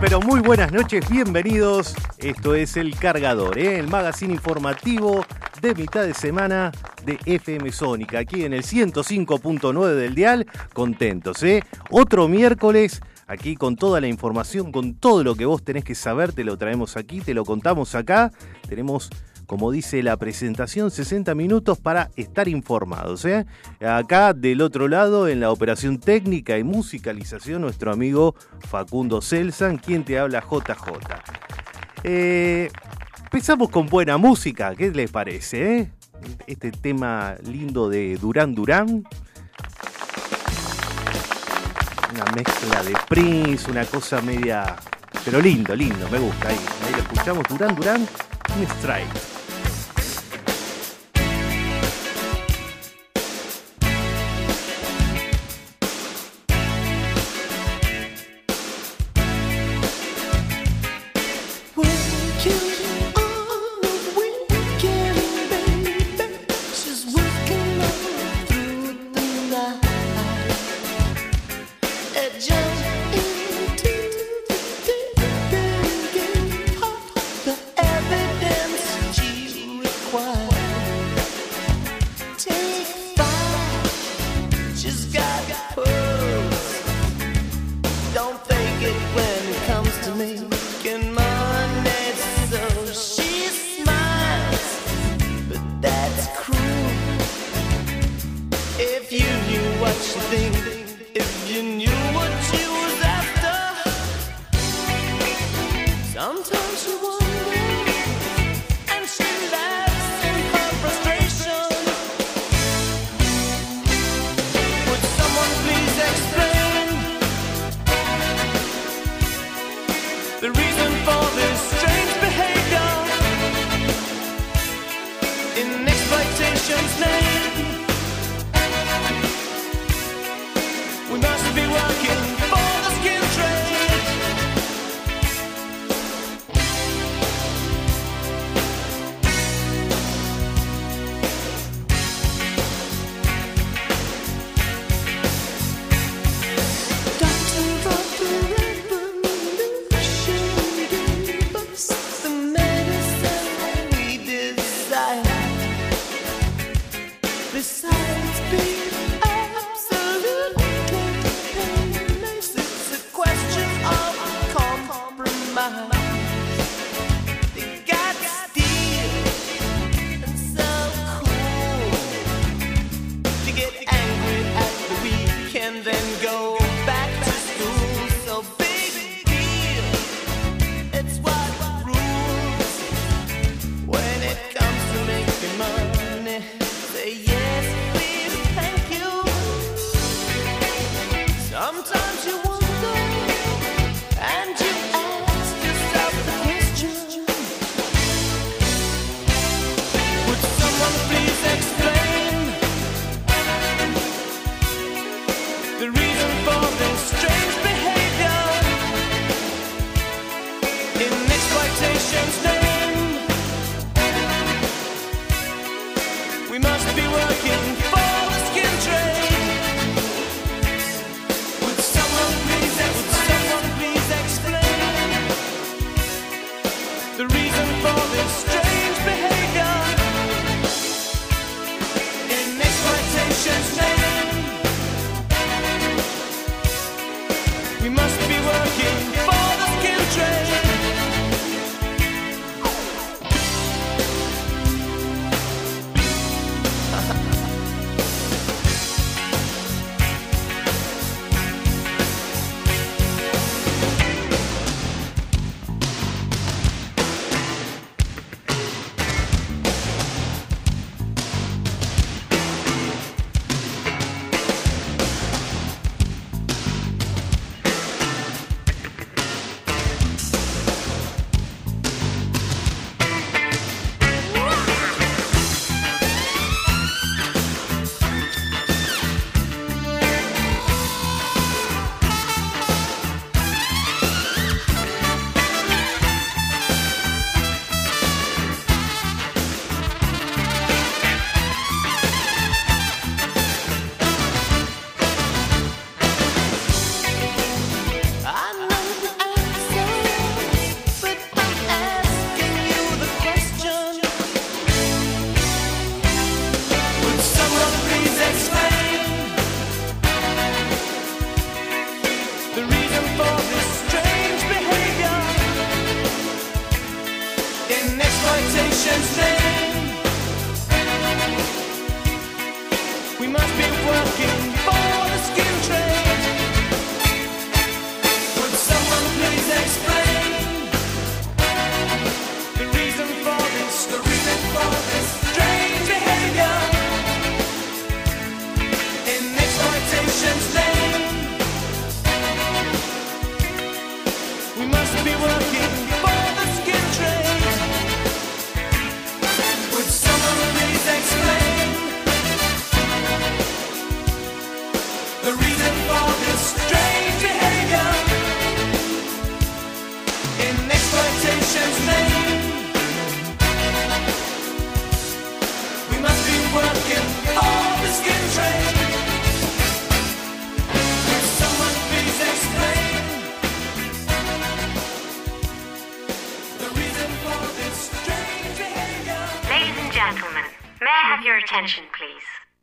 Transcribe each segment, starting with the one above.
Pero muy buenas noches, bienvenidos. Esto es El Cargador, ¿eh? el magazine informativo de mitad de semana de FM Sónica, aquí en el 105.9 del Dial. Contentos, ¿eh? Otro miércoles aquí con toda la información, con todo lo que vos tenés que saber, te lo traemos aquí, te lo contamos acá. Tenemos como dice la presentación, 60 minutos para estar informados. ¿eh? Acá del otro lado, en la operación técnica y musicalización, nuestro amigo Facundo Selsan, quien te habla JJ. Eh, empezamos con buena música, ¿qué les parece? Eh? Este tema lindo de Durán Durán. Una mezcla de Prince, una cosa media... Pero lindo, lindo, me gusta. Ahí, ahí lo escuchamos, Durán Durán, un strike.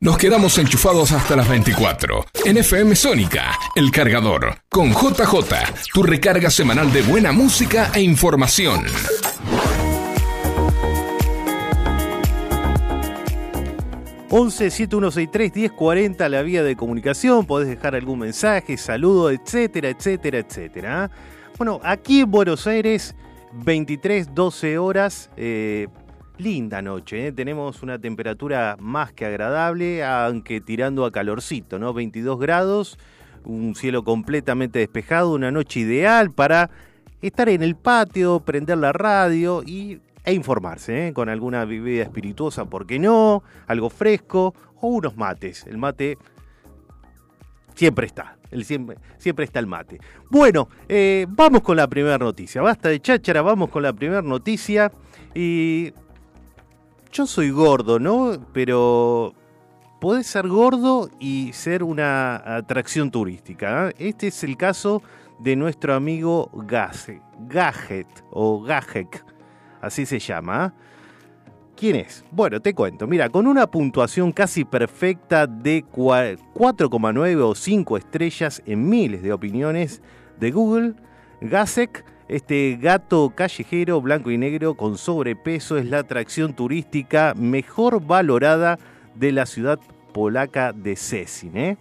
Nos quedamos enchufados hasta las 24. En FM Sónica, El Cargador, con JJ, tu recarga semanal de buena música e información. 11 7163 1040 la vía de comunicación, podés dejar algún mensaje, saludo, etcétera, etcétera, etcétera. Bueno, aquí en Buenos Aires, 23, 12 horas, eh, linda noche, ¿eh? tenemos una temperatura más que agradable, aunque tirando a calorcito, ¿no? 22 grados, un cielo completamente despejado, una noche ideal para estar en el patio, prender la radio y e informarse, ¿eh? con alguna bebida espirituosa, ¿por qué no? Algo fresco o unos mates. El mate siempre está, el siempre, siempre está el mate. Bueno, eh, vamos con la primera noticia. Basta de cháchara, vamos con la primera noticia. Y yo soy gordo, ¿no? Pero podés ser gordo y ser una atracción turística. ¿eh? Este es el caso de nuestro amigo Gajet o Gajek así se llama. ¿Quién es? Bueno, te cuento. Mira, con una puntuación casi perfecta de 4,9 o 5 estrellas en miles de opiniones de Google, Gasek, este gato callejero blanco y negro con sobrepeso, es la atracción turística mejor valorada de la ciudad polaca de Szczecin. ¿eh?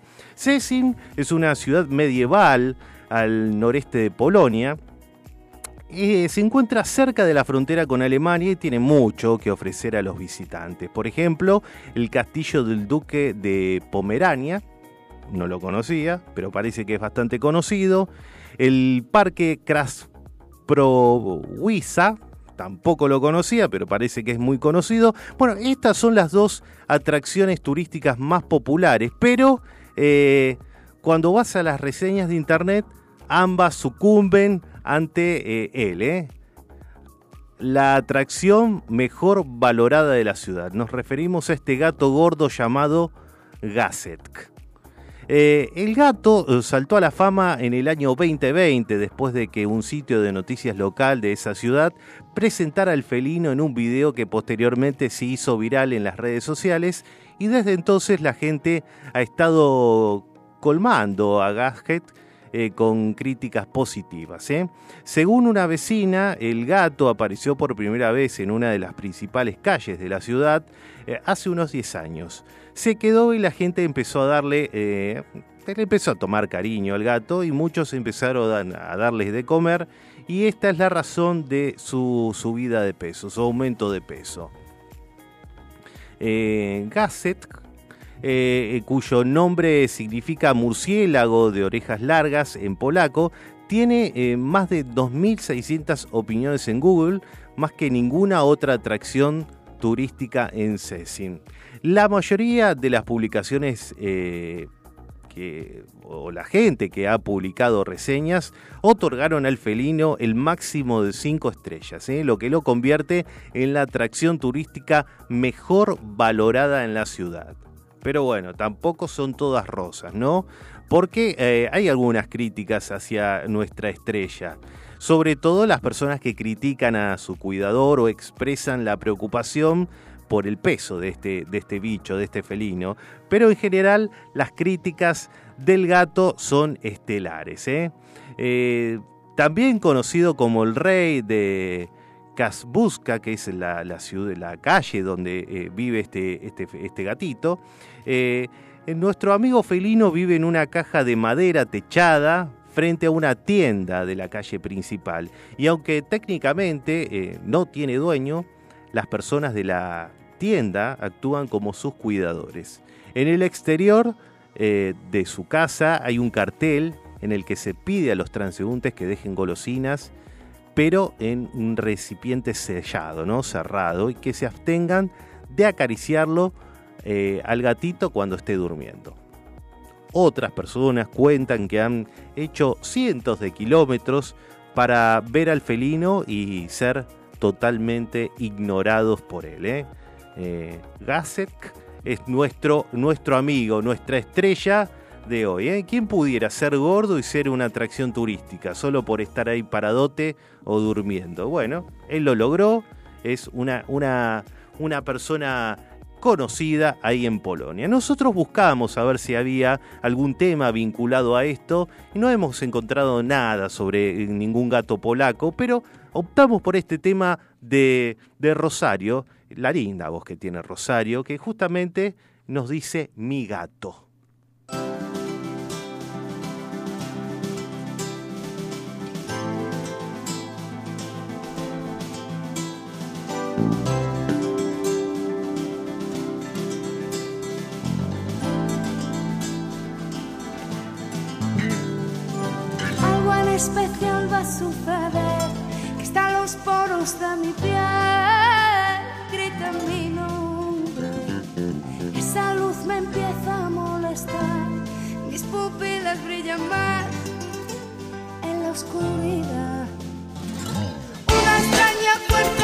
es una ciudad medieval al noreste de Polonia eh, se encuentra cerca de la frontera con Alemania y tiene mucho que ofrecer a los visitantes. Por ejemplo, el castillo del duque de Pomerania, no lo conocía, pero parece que es bastante conocido. El parque Krasprowica, tampoco lo conocía, pero parece que es muy conocido. Bueno, estas son las dos atracciones turísticas más populares, pero eh, cuando vas a las reseñas de internet, ambas sucumben ante eh, él. ¿eh? La atracción mejor valorada de la ciudad. Nos referimos a este gato gordo llamado Gazetk. Eh, el gato saltó a la fama en el año 2020 después de que un sitio de noticias local de esa ciudad presentara al felino en un video que posteriormente se hizo viral en las redes sociales y desde entonces la gente ha estado colmando a Gasket eh, con críticas positivas. ¿eh? Según una vecina, el gato apareció por primera vez en una de las principales calles de la ciudad eh, hace unos 10 años. Se quedó y la gente empezó a darle, empezó a tomar cariño al gato y muchos empezaron a darles de comer y esta es la razón de su subida de peso, su aumento de peso. Gasset eh, cuyo nombre significa murciélago de orejas largas en polaco, tiene eh, más de 2.600 opiniones en Google, más que ninguna otra atracción turística en Szczecin. La mayoría de las publicaciones eh, que, o la gente que ha publicado reseñas otorgaron al felino el máximo de 5 estrellas, lo que lo convierte en la atracción turística mejor valorada en la ciudad. Pero bueno, tampoco son todas rosas, ¿no? Porque eh, hay algunas críticas hacia nuestra estrella. Sobre todo las personas que critican a su cuidador o expresan la preocupación por el peso de este, de este bicho, de este felino. Pero en general las críticas del gato son estelares. ¿eh? Eh, también conocido como el rey de, Casbusca, que es la, ciudad, la calle donde eh, vive este, este, este gatito. Eh, nuestro amigo felino vive en una caja de madera techada frente a una tienda de la calle principal. Y aunque técnicamente no tiene dueño, las personas de la tienda actúan como sus cuidadores. En el exterior de su casa hay un cartel en el que se pide a los transeúntes que dejen golosinas pero en un recipiente sellado, ¿no? cerrado, y que se abstengan de acariciarlo eh, al gatito cuando esté durmiendo. Otras personas cuentan que han hecho cientos de kilómetros para ver al felino y ser totalmente ignorados por él. ¿eh? eh es nuestro, nuestro amigo, nuestra estrella de hoy. ¿eh? ¿Quién pudiera ser gordo y ser una atracción turística solo por estar ahí paradote o durmiendo? Bueno, él lo logró, es una, una, una persona conocida ahí en Polonia. Nosotros buscamos a ver si había algún tema vinculado a esto y no hemos encontrado nada sobre ningún gato polaco, pero optamos por este tema de, de Rosario, la linda voz que tiene Rosario, que justamente nos dice mi gato. especial va a suceder, de mi piel, grita mi nombre. Esa luz me empieza a molestar, mis pupilas brillan más en la oscuridad. Una extraña fuerza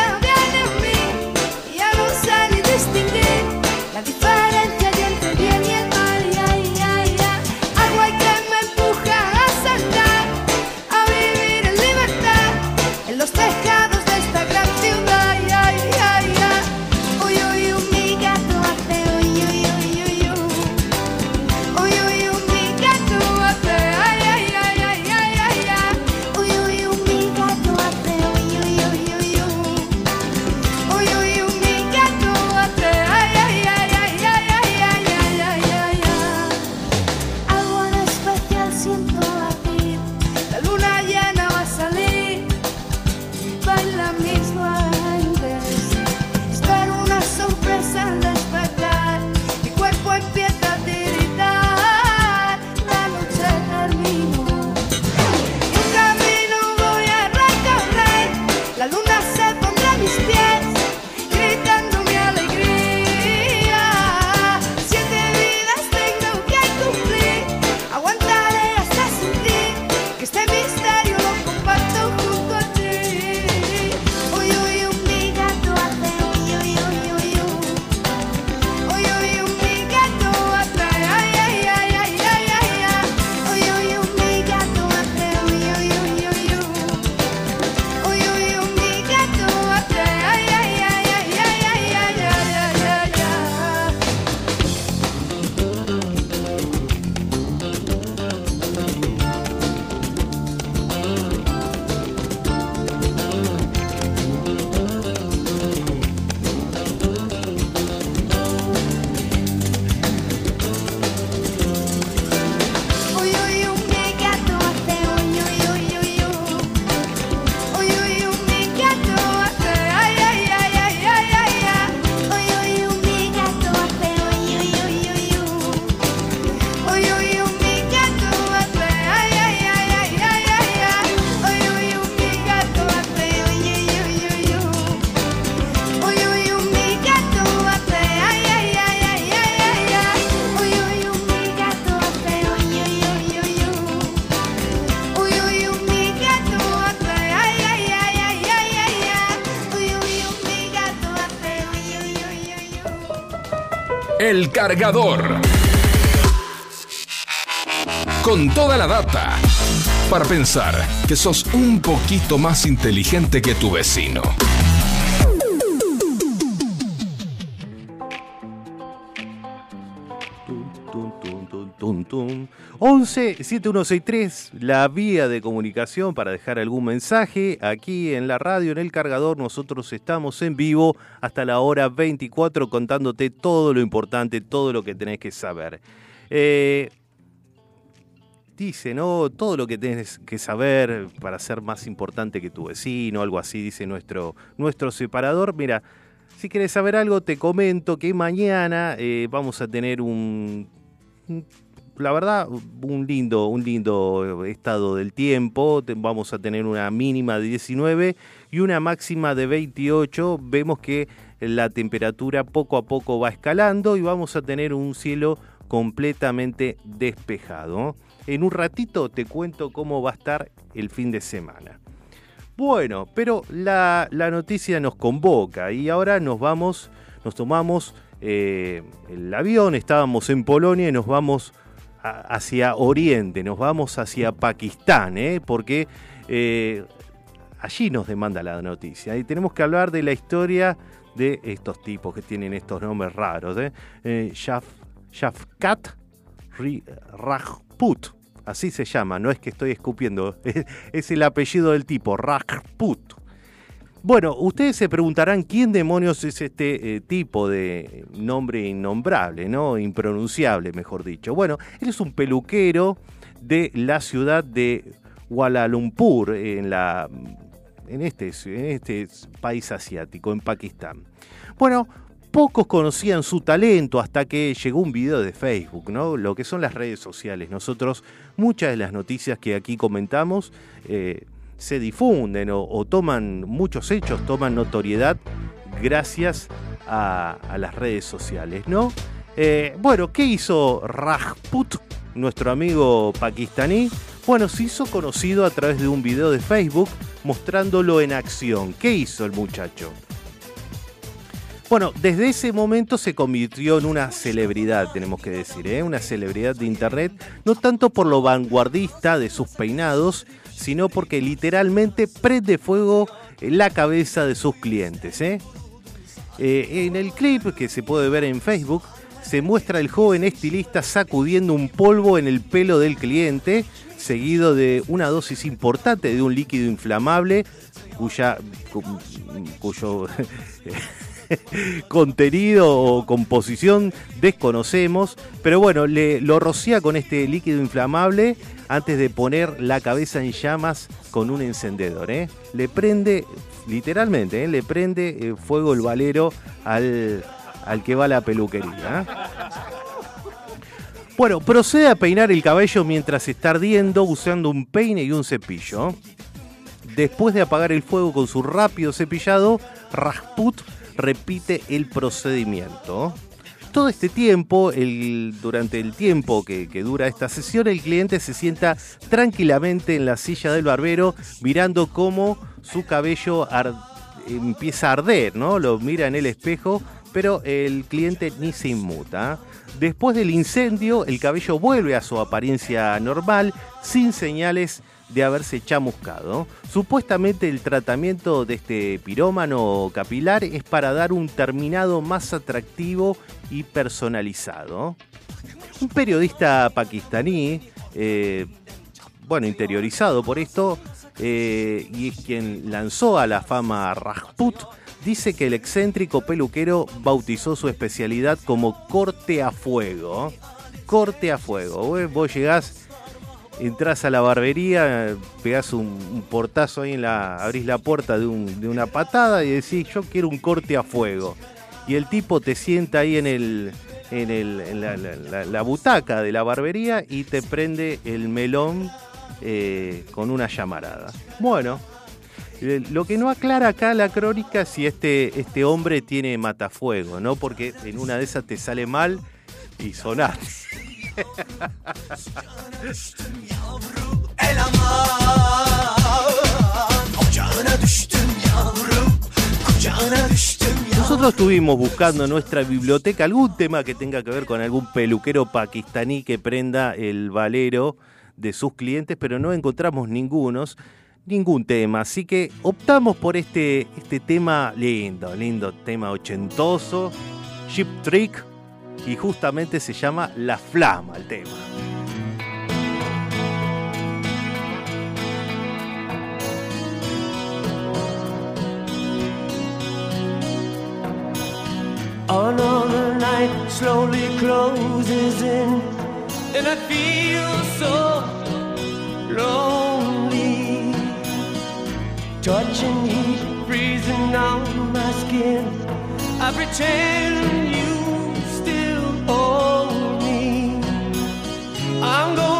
El cargador. Con toda la data. Para pensar que sos un poquito más inteligente que tu vecino. 11 7163, la vía de comunicación para dejar algún mensaje. Aquí en la radio, en el cargador, nosotros estamos en vivo hasta la hora 24 contándote todo lo importante, todo lo que tenés que saber. Eh, dice, ¿no? Todo lo que tenés que saber para ser más importante que tu vecino, algo así, dice nuestro, nuestro separador. Mira, si quieres saber algo, te comento que mañana eh, vamos a tener un- la verdad, un lindo, un lindo estado del tiempo. Vamos a tener una mínima de 19 y una máxima de 28. Vemos que la temperatura poco a poco va escalando y vamos a tener un cielo completamente despejado. En un ratito te cuento cómo va a estar el fin de semana. Bueno, pero la, la noticia nos convoca y ahora nos vamos, nos tomamos eh, el avión, estábamos en Polonia y nos vamos hacia Oriente, nos vamos hacia Pakistán, ¿eh? porque eh, allí nos demanda la noticia. Y tenemos que hablar de la historia de estos tipos que tienen estos nombres raros. ¿eh? eh Shafkat Rajput, así se llama, no es que estoy escupiendo, es, el apellido del tipo, Rajput. Bueno, ustedes se preguntarán quién demonios es este eh, tipo de nombre innombrable, ¿no? Impronunciable, mejor dicho. Bueno, él es un peluquero de la ciudad de Kuala Lumpur, en, la, en, este, en este país asiático, en Pakistán. Bueno, pocos conocían su talento hasta que llegó un video de Facebook, ¿no? Lo que son las redes sociales. Nosotros, muchas de las noticias que aquí comentamos, eh, se difunden o, toman, muchos hechos toman notoriedad gracias a, las redes sociales, ¿no? Eh, bueno, ¿qué hizo Rajput, nuestro amigo pakistaní? Bueno, se hizo conocido a través de un video de Facebook mostrándolo en acción. ¿Qué hizo el muchacho? Bueno, desde ese momento se convirtió en una celebridad, tenemos que decir, ¿eh? una celebridad de Internet, no tanto por lo vanguardista de sus peinados, sino porque literalmente prende fuego la cabeza de sus clientes. ¿eh? Eh, en el clip que se puede ver en Facebook, se muestra el joven estilista sacudiendo un polvo en el pelo del cliente, seguido de una dosis importante de un líquido inflamable cuya, cuyo contenido o composición desconocemos, pero bueno, le, lo rocía con este líquido inflamable antes de poner la cabeza en llamas con un encendedor. ¿eh? Le prende, literalmente, ¿eh? le prende eh, fuego el valero al, al que va a la peluquería. Bueno, procede a peinar el cabello mientras está ardiendo usando un peine y un cepillo. Después de apagar el fuego con su rápido cepillado, Rasput repite el procedimiento. Todo este tiempo, durante el tiempo que, dura esta sesión, el cliente se sienta tranquilamente en la silla del barbero mirando cómo su cabello empieza a arder, ¿no? Lo mira en el espejo, pero el cliente ni se inmuta. Después del incendio, el cabello vuelve a su apariencia normal, sin señales de haberse chamuscado. Supuestamente el tratamiento de este pirómano capilar es para dar un terminado más atractivo y personalizado. Un periodista pakistaní, eh, bueno, interiorizado por esto, eh, y es quien lanzó a la fama Rajput, dice que el excéntrico peluquero bautizó su especialidad como corte a fuego. Corte a fuego. Vos llegás entras a la barbería, pegás un, portazo ahí en la. abrís la puerta de, una patada y decís, yo quiero un corte a fuego. Y el tipo te sienta ahí en el. en, la, butaca de la barbería y te prende el melón eh, con una llamarada. Bueno. Eh, lo que no aclara acá la crónica es si este, este hombre tiene matafuego, ¿no? Porque en una de esas te sale mal y sonás. Nosotros estuvimos buscando en nuestra biblioteca algún tema que tenga que ver con algún peluquero pakistaní que prenda el valero de sus clientes, pero no encontramos ningunos, ningún tema. Así que optamos por este, este tema lindo, lindo tema ochentoso, Chip Trick, y justamente se llama La Flama el tema. Another night slowly closes in, and I feel so lonely. Touching heat freezing on my skin. I pretend you hold me. I'm going.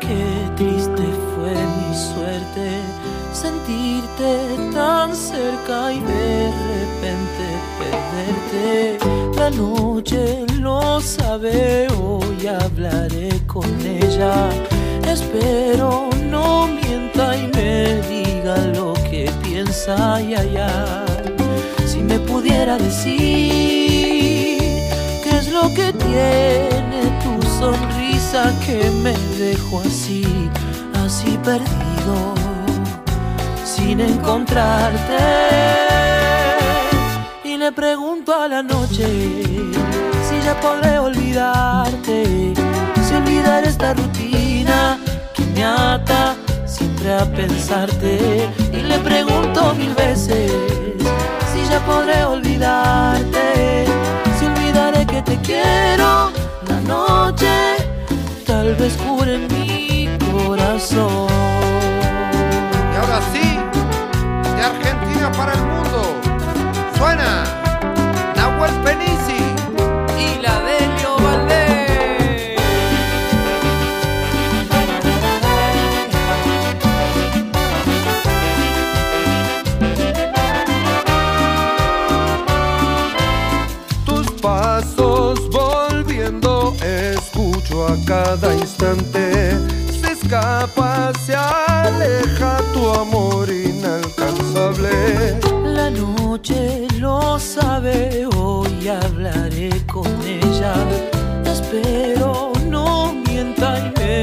qué triste fue mi suerte sentirte tan cerca y de repente perderte. La noche lo sabe, hoy hablaré con ella. Espero no mienta y me diga lo que piensa y allá. Si me pudiera decir qué es lo que tiene tu sonrisa que me dejó así, así perdido, sin encontrarte. Y le pregunto a la noche si ya podré olvidarte, si olvidar esta rutina que me ata siempre a pensarte. Y le pregunto mil veces si ya podré olvidarte, si olvidaré que te quiero la noche tal vez mi corazón. Y ahora sí, de Argentina para el mundo, suena cada instante. Se escapa, se aleja tu amor inalcanzable. La noche lo sabe, hoy hablaré con ella. Espero no mienta y me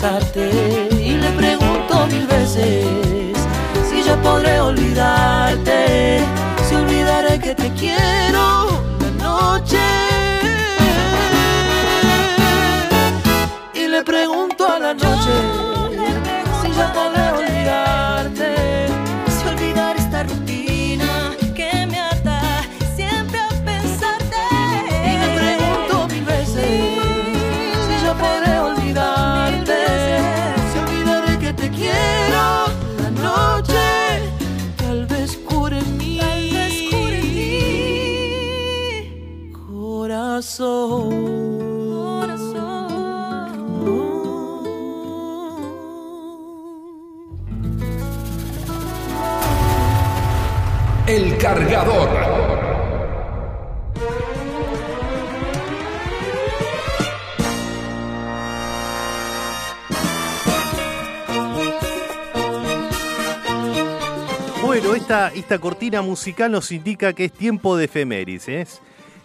Y le pregunto mil veces si ya podré olvidarte, si olvidaré que te quiero Bueno, esta, esta cortina musical nos indica que es tiempo de efemérides. ¿eh?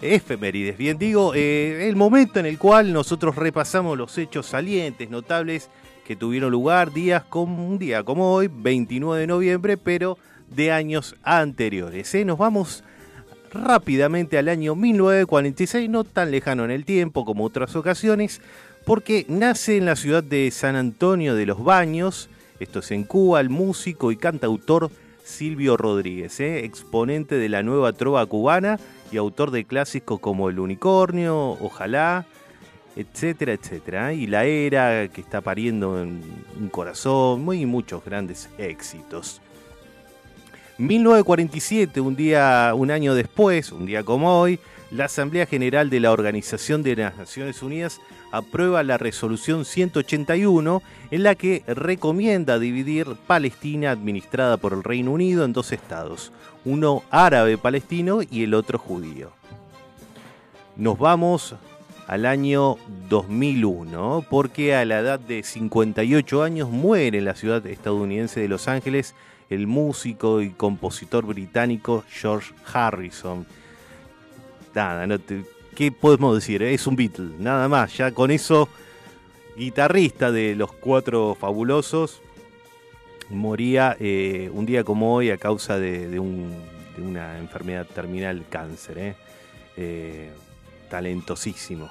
Efemérides, bien digo, eh, el momento en el cual nosotros repasamos los hechos salientes, notables que tuvieron lugar días como un día como hoy, 29 de noviembre, pero de años anteriores. ¿eh? Nos vamos rápidamente al año 1946, no tan lejano en el tiempo como otras ocasiones, porque nace en la ciudad de San Antonio de los Baños, esto es en Cuba, el músico y cantautor Silvio Rodríguez, ¿eh? exponente de la nueva trova cubana y autor de clásicos como El Unicornio, Ojalá, etcétera, etcétera. ¿eh? Y La Era, que está pariendo en un corazón, muy muchos grandes éxitos. 1947, un día, un año después, un día como hoy, la Asamblea General de la Organización de las Naciones Unidas aprueba la resolución 181 en la que recomienda dividir Palestina administrada por el Reino Unido en dos estados, uno árabe palestino y el otro judío. Nos vamos al año 2001 porque a la edad de 58 años muere en la ciudad estadounidense de Los Ángeles el músico y compositor británico George Harrison. Nada, no te- ¿qué podemos decir? Es un Beatle, nada más. Ya con eso, guitarrista de los Cuatro Fabulosos, moría eh, un día como hoy a causa de, de un- de una enfermedad terminal, cáncer. ¿eh? Eh, talentosísimo.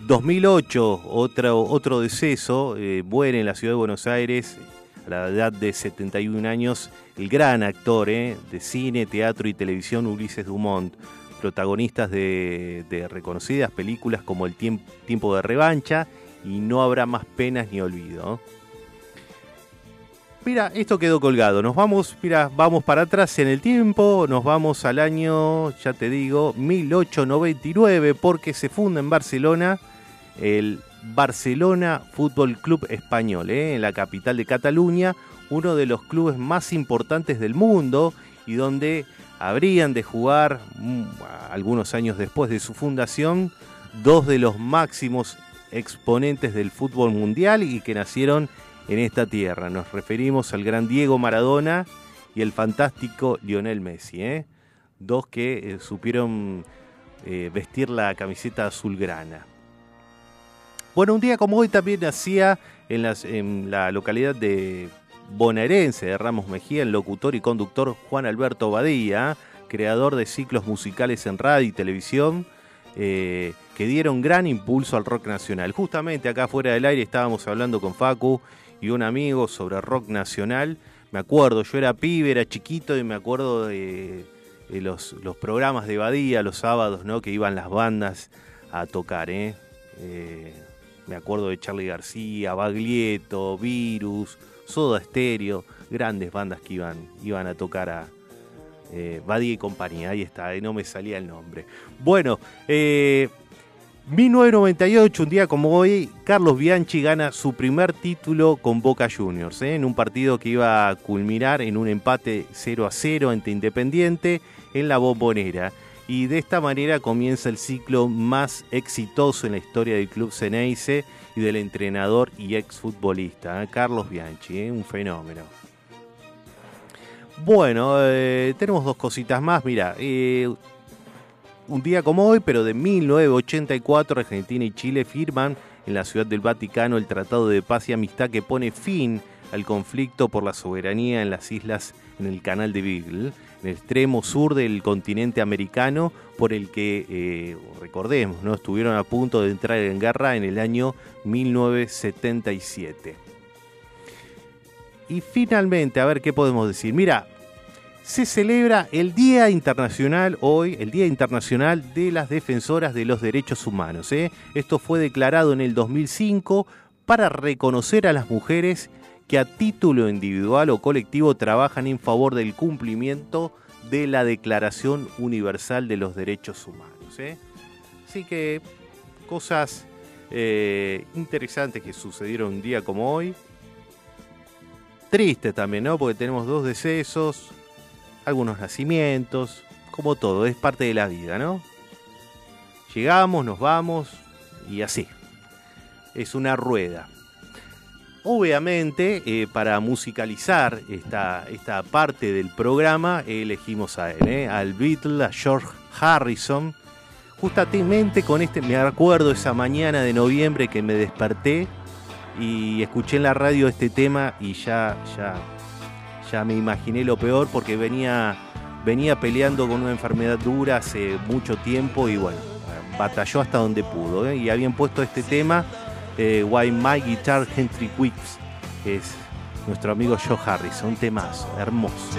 2008, otro, otro deceso, eh, muere en la ciudad de Buenos Aires a la edad de 71 años el gran actor eh, de cine, teatro y televisión Ulises Dumont, protagonistas de, reconocidas películas como El Tiemp- Tiempo de Revancha y No Habrá Más Penas ni Olvido. Mira, esto quedó colgado. Nos vamos, mira, vamos para atrás en el tiempo. Nos vamos al año, ya te digo, 1899, porque se funda en Barcelona el Barcelona Fútbol Club Español, ¿eh? en la capital de Cataluña, uno de los clubes más importantes del mundo y donde habrían de jugar mm, algunos años después de su fundación dos de los máximos exponentes del fútbol mundial y que nacieron en esta tierra. Nos referimos al gran Diego Maradona y el fantástico Lionel Messi, ¿eh? dos que eh, supieron eh, vestir la camiseta azulgrana. Bueno, un día como hoy también nacía en, la localidad de bonaerense de Ramos Mejía el locutor y conductor Juan Alberto Badía, creador de ciclos musicales en radio y televisión eh, que dieron gran impulso al rock nacional. Justamente acá fuera del aire estábamos hablando con Facu y un amigo sobre rock nacional. Me acuerdo, yo era pibe, era chiquito y me acuerdo de, los programas de Badía los sábados, ¿no? Que iban las bandas a tocar, ¿eh? Eh, me acuerdo de Charlie García, Baglietto, Virus, Soda Stereo, grandes bandas que iban, iban a tocar a eh, y compañía. Ahí está, eh, no me salía el nombre. Bueno, eh, 1998, un día como hoy, Carlos Bianchi gana su primer título con Boca Juniors, ¿eh? en un partido que iba a culminar en un empate 0 a 0 ante Independiente en la bombonera. Y de esta manera comienza el ciclo más exitoso en la historia del club Ceneice y del entrenador y exfutbolista, ¿eh? Carlos Bianchi, ¿eh? un fenómeno. Bueno, eh, tenemos dos cositas más. Mira, un día como hoy, pero de 1984, Argentina y Chile firman en la Ciudad del Vaticano el Tratado de Paz y Amistad que pone fin al conflicto por la soberanía en las islas en el Canal de Beagle, en el extremo sur del continente americano, por el que, eh, recordemos, ¿no? estuvieron a punto de entrar en guerra en el año 1977. Y finalmente, a ver qué podemos decir. Mira, se celebra el Día Internacional hoy, el Día Internacional de las Defensoras de los Derechos Humanos. ¿eh? Esto fue declarado en el 2005 para reconocer a las mujeres que a título individual o colectivo trabajan en favor del cumplimiento de la Declaración Universal de los Derechos Humanos. ¿eh? Así que cosas eh, interesantes que sucedieron un día como hoy. Triste también, ¿no? Porque tenemos dos decesos, algunos nacimientos, como todo, es parte de la vida, ¿no? Llegamos, nos vamos y así. Es una rueda. Obviamente, eh, para musicalizar esta, esta parte del programa, elegimos a él, ¿eh? al Beatle, a George Harrison. Justamente con este, me acuerdo esa mañana de noviembre que me desperté y escuché en la radio este tema y ya, ya, ya me imaginé lo peor porque venía, venía peleando con una enfermedad dura hace mucho tiempo y bueno, batalló hasta donde pudo. ¿eh? Y habían puesto este tema, eh, Why My Guitar Gently Weeps, es nuestro amigo Joe Harrison, un temazo, hermoso.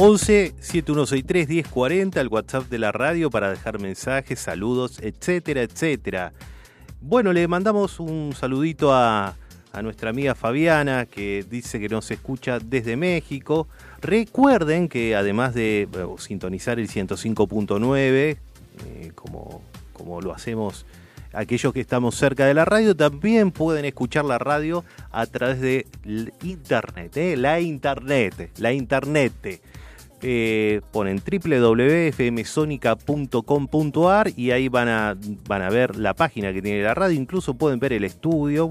11 7163 1040, el WhatsApp de la radio para dejar mensajes, saludos, etcétera, etcétera. Bueno, le mandamos un saludito a, a nuestra amiga Fabiana que dice que nos escucha desde México. Recuerden que además de sintonizar el 105.9, eh, como, como lo hacemos aquellos que estamos cerca de la radio, también pueden escuchar la radio a través de internet, eh, la internet, la internet. Eh, ponen www.fmsonica.com.ar y ahí van a, van a ver la página que tiene la radio, incluso pueden ver el estudio,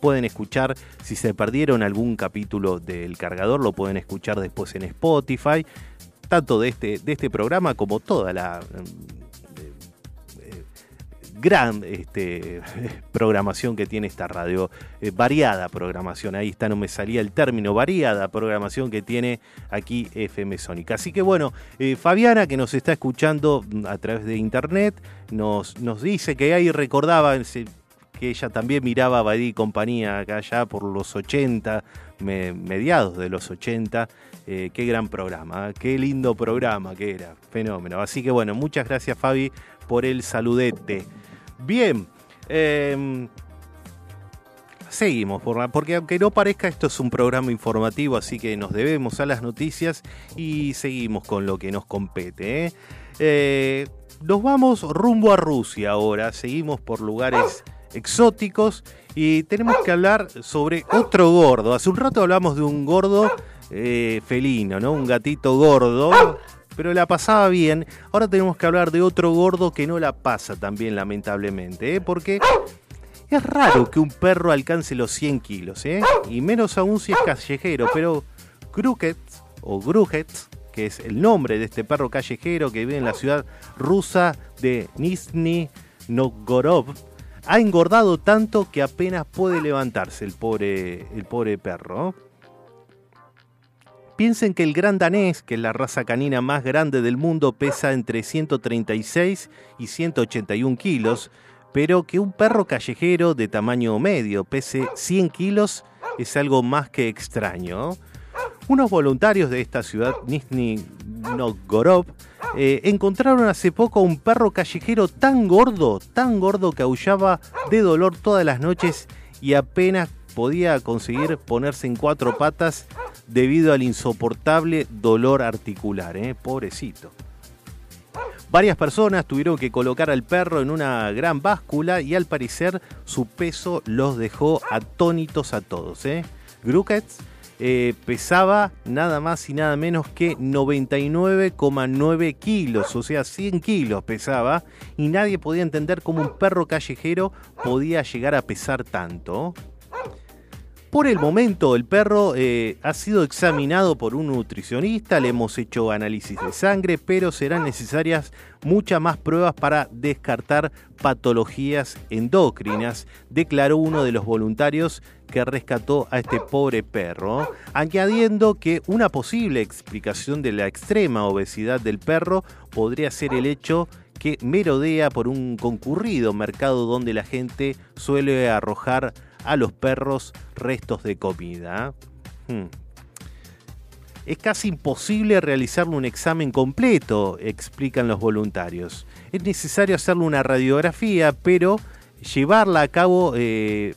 pueden escuchar, si se perdieron algún capítulo del cargador, lo pueden escuchar después en Spotify, tanto de este, de este programa como toda la gran este, programación que tiene esta radio, eh, variada programación, ahí está, no me salía el término, variada programación que tiene aquí FM Sónica. Así que bueno, eh, Fabiana que nos está escuchando mm, a través de internet, nos, nos dice que ahí recordaba que ella también miraba a Badí y compañía acá ya por los 80, me- mediados de los 80. Eh, qué gran programa, qué lindo programa que era, fenómeno. Así que bueno, muchas gracias Fabi por el saludete. Bien, em, seguimos, porque aunque no parezca esto es un programa informativo, así que nos debemos a las noticias y seguimos con lo que nos compete. ¿eh? Eh, nos vamos rumbo a Rusia ahora, seguimos por lugares exóticos y tenemos que hablar sobre otro gordo. Hace un rato hablamos de un gordo eh, felino, ¿no? Un gatito gordo, pero la pasaba bien. Ahora tenemos que hablar de otro gordo que no la pasa tan bien, lamentablemente, ¿eh? Porque es raro que un perro alcance los 100 kilos, ¿eh? Y menos aún si es callejero, pero Kruket o Grujet, que es el nombre de este perro callejero que vive en la ciudad rusa de Nizhny Novgorod, ha engordado tanto que apenas puede levantarse el pobre, el pobre perro. Piensen que el gran danés, que es la raza canina más grande del mundo, pesa entre 136 y 181 kilos, pero que un perro callejero de tamaño medio pese 100 kilos es algo más que extraño. Unos voluntarios de esta ciudad, Nizhny Novgorod, eh, encontraron hace poco un perro callejero tan gordo, tan gordo que aullaba de dolor todas las noches y apenas podía conseguir ponerse en cuatro patas debido al insoportable dolor articular, ¿eh? pobrecito. Varias personas tuvieron que colocar al perro en una gran báscula y al parecer su peso los dejó atónitos a todos. ¿eh? Eh, pesaba nada más y nada menos que 99,9 kilos, o sea, 100 kilos pesaba, y nadie podía entender cómo un perro callejero podía llegar a pesar tanto. Por el momento, el perro eh, ha sido examinado por un nutricionista, le hemos hecho análisis de sangre, pero serán necesarias muchas más pruebas para descartar patologías endócrinas, declaró uno de los voluntarios que rescató a este pobre perro, añadiendo que una posible explicación de la extrema obesidad del perro podría ser el hecho que merodea por un concurrido mercado donde la gente suele arrojar a los perros restos de comida. Hmm. Es casi imposible realizarle un examen completo, explican los voluntarios. Es necesario hacerle una radiografía, pero llevarla a cabo eh,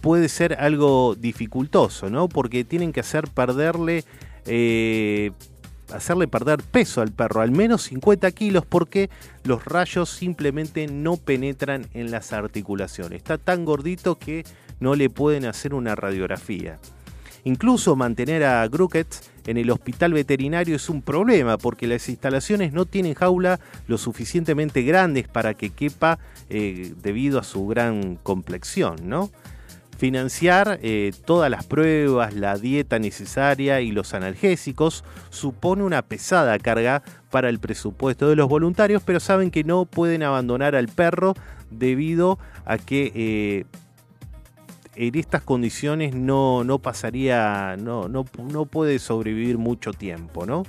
puede ser algo dificultoso, ¿no? Porque tienen que hacer perderle, eh, hacerle perder peso al perro, al menos 50 kilos, porque los rayos simplemente no penetran en las articulaciones. Está tan gordito que no le pueden hacer una radiografía. Incluso mantener a Gruket en el hospital veterinario es un problema porque las instalaciones no tienen jaula lo suficientemente grandes para que quepa eh, debido a su gran complexión, ¿no? Financiar eh, todas las pruebas, la dieta necesaria y los analgésicos supone una pesada carga para el presupuesto de los voluntarios, pero saben que no pueden abandonar al perro debido a que eh, en estas condiciones no, no pasaría, no, no, no puede sobrevivir mucho tiempo, ¿no?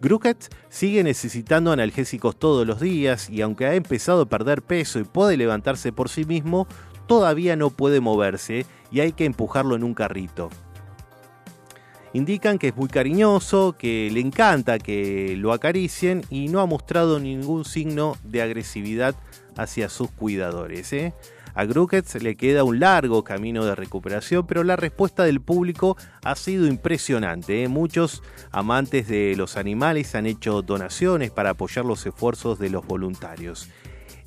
Gruket sigue necesitando analgésicos todos los días y aunque ha empezado a perder peso y puede levantarse por sí mismo, todavía no puede moverse y hay que empujarlo en un carrito. Indican que es muy cariñoso, que le encanta que lo acaricien y no ha mostrado ningún signo de agresividad hacia sus cuidadores. ¿eh? A Gruckets le queda un largo camino de recuperación, pero la respuesta del público ha sido impresionante. ¿eh? Muchos amantes de los animales han hecho donaciones para apoyar los esfuerzos de los voluntarios.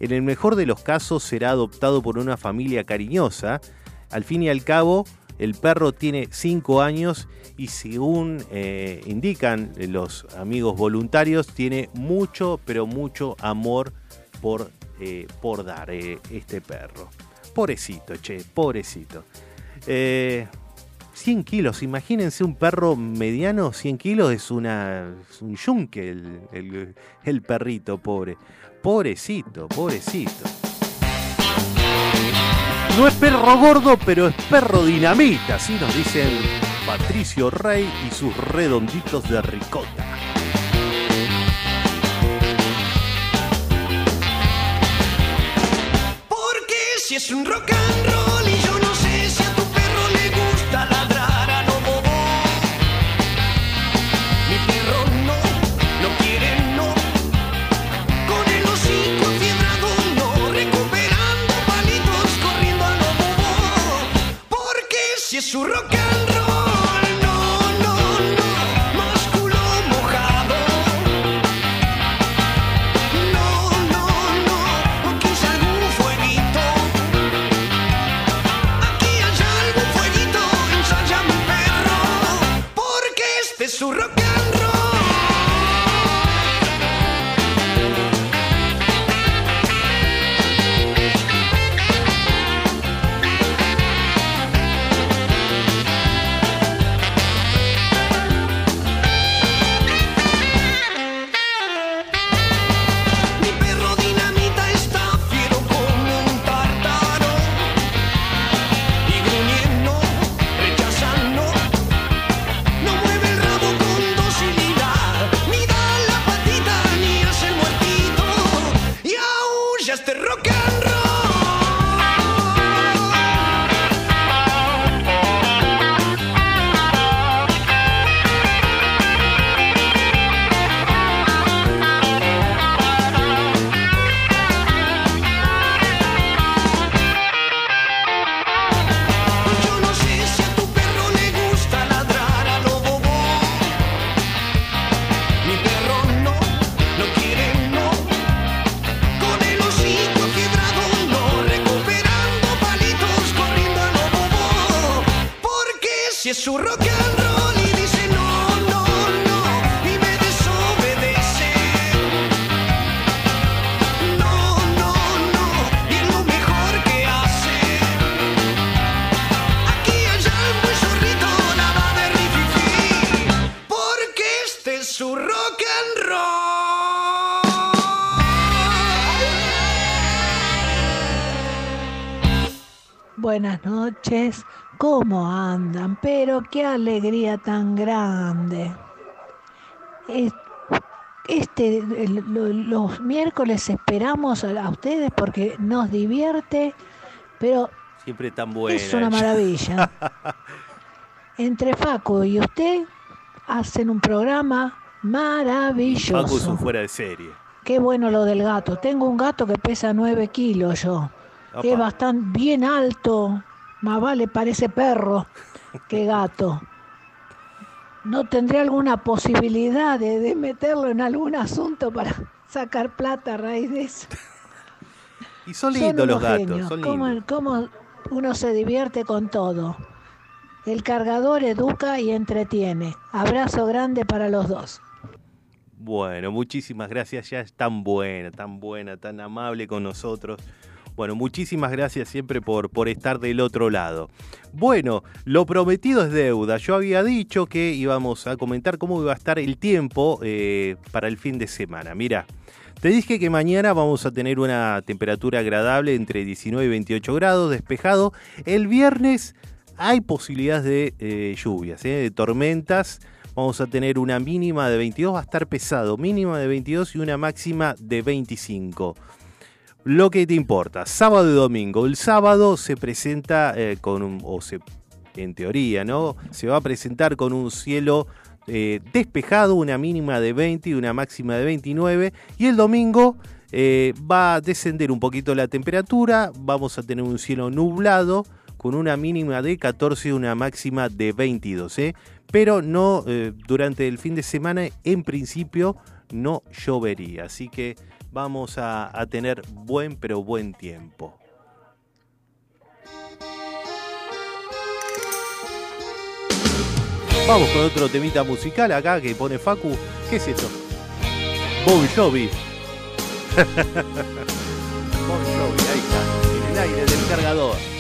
En el mejor de los casos será adoptado por una familia cariñosa. Al fin y al cabo, el perro tiene 5 años y según eh, indican los amigos voluntarios, tiene mucho, pero mucho amor por, eh, por dar eh, este perro. Pobrecito, che, pobrecito. Eh, 100 kilos, imagínense un perro mediano, 100 kilos es, una, un yunque el perrito, pobre. Pobrecito, pobrecito. No es perro gordo, pero es perro dinamita, así nos dicen Patricio Rey y sus redonditos de ricota. Porque si es un rock and roll su rock and roll y dice no, no, no y me desobedece. No, no, no y es lo mejor que hace. Aquí hay algo y zorrito, nada de rififi, porque este es su rock and Buenas noches, ¿cómo andan? Pero qué alegría tan grande. Es- Este, los miércoles esperamos a, ustedes porque nos divierte, pero Siempre tan buena. es una maravilla. Entre Faco y usted hacen un programa maravilloso. Paco es un fuera de serie. Qué bueno lo del gato. Tengo un gato que pesa 9 kilos yo. Apa. Es bastante bien alto. Más vale parece perro que gato. ¿No tendría alguna posibilidad de, de meterlo en algún asunto para sacar plata a raíz de eso? Y son lindos los gatos, genios. son ¿Cómo, lindos. cómo uno se divierte con todo? El cargador educa y entretiene. Abrazo grande para los dos. Bueno, muchísimas gracias. Ya es tan buena, tan buena, tan amable con nosotros. Bueno, muchísimas gracias siempre por, por estar del otro lado. Bueno, lo prometido es deuda. Yo había dicho que íbamos a comentar cómo iba a estar el tiempo eh, para el fin de semana. Mira, te dije que mañana vamos a tener una temperatura agradable entre 19 y 28 grados, despejado. El viernes hay posibilidades de eh, lluvias, eh, de tormentas. Vamos a tener una mínima de 22, va a estar pesado, mínima de 22 y una máxima de 25. Lo que te importa, sábado y domingo. El sábado se presenta eh, con un, o se, en teoría, ¿no? Se va a presentar con un cielo eh, despejado, una mínima de 20 y una máxima de 29. Y el domingo eh, va a descender un poquito la temperatura, vamos a tener un cielo nublado con una mínima de 14 y una máxima de 22. ¿eh? Pero no durante el fin de semana, en principio, no llovería. Así que vamos a, tener buen, pero buen tiempo. Vamos con otro temita musical acá que pone Facu. ¿Qué es esto? Bon Jovi. bon Jovi, ahí está, en el aire del cargador.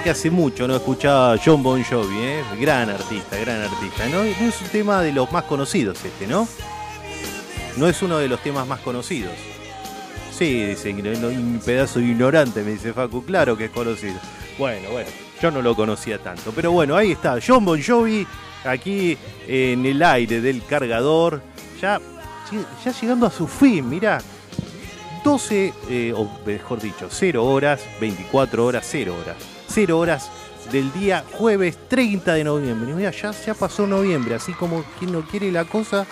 Que hace mucho no escuchaba John Bon Jovi, ¿eh? gran artista, gran artista. ¿no? No es un tema de los más conocidos este, ¿no? no es uno de los temas más conocidos. Sí, dice, un pedazo ignorante, me dice Facu, claro que es conocido. Bueno, bueno, yo no lo conocía tanto. Pero bueno, ahí está, John Bon Jovi, aquí en el aire del cargador, ya, ya llegando a su fin, mirá. 12, eh, o mejor dicho, 0 horas, 24 horas, 0 horas. 0 horas del día jueves 30 de noviembre. Mira, ya, ya pasó noviembre, así como quien no quiere la cosa,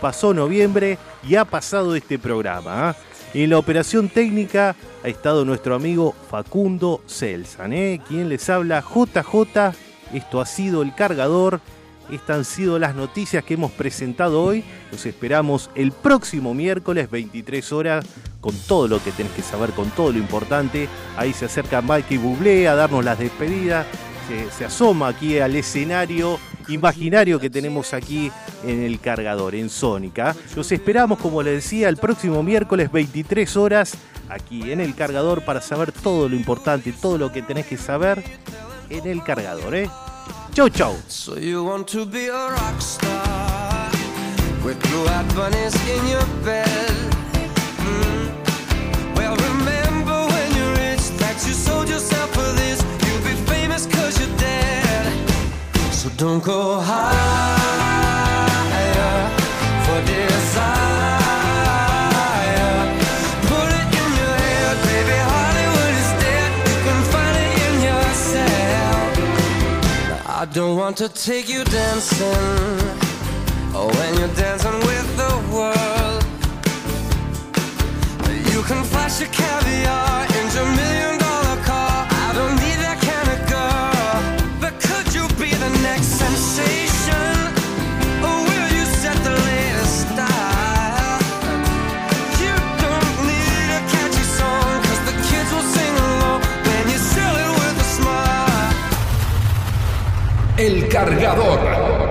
pasó noviembre y ha pasado este programa. ¿ah? En la operación técnica ha estado nuestro amigo Facundo Celsan, ¿eh? quien les habla JJ. Esto ha sido el cargador. Estas han sido las noticias que hemos presentado hoy. Los esperamos el próximo miércoles, 23 horas, con todo lo que tenés que saber, con todo lo importante. Ahí se acerca Mikey Bublé a darnos las despedidas. Se, se asoma aquí al escenario imaginario que tenemos aquí en el cargador, en Sónica. Los esperamos, como les decía, el próximo miércoles, 23 horas, aquí en el cargador, para saber todo lo importante, todo lo que tenés que saber en el cargador. ¿eh? Chau, chau. So you want to be a rock star with blue-eyed bunnies in your bed? Mm. Well, remember when you're rich that you sold yourself for this. You'll be famous 'cause you're dead. So don't go higher for desire. Don't want to take you dancing oh, when you're dancing with the world. You can flash your caviar in your million El cargador.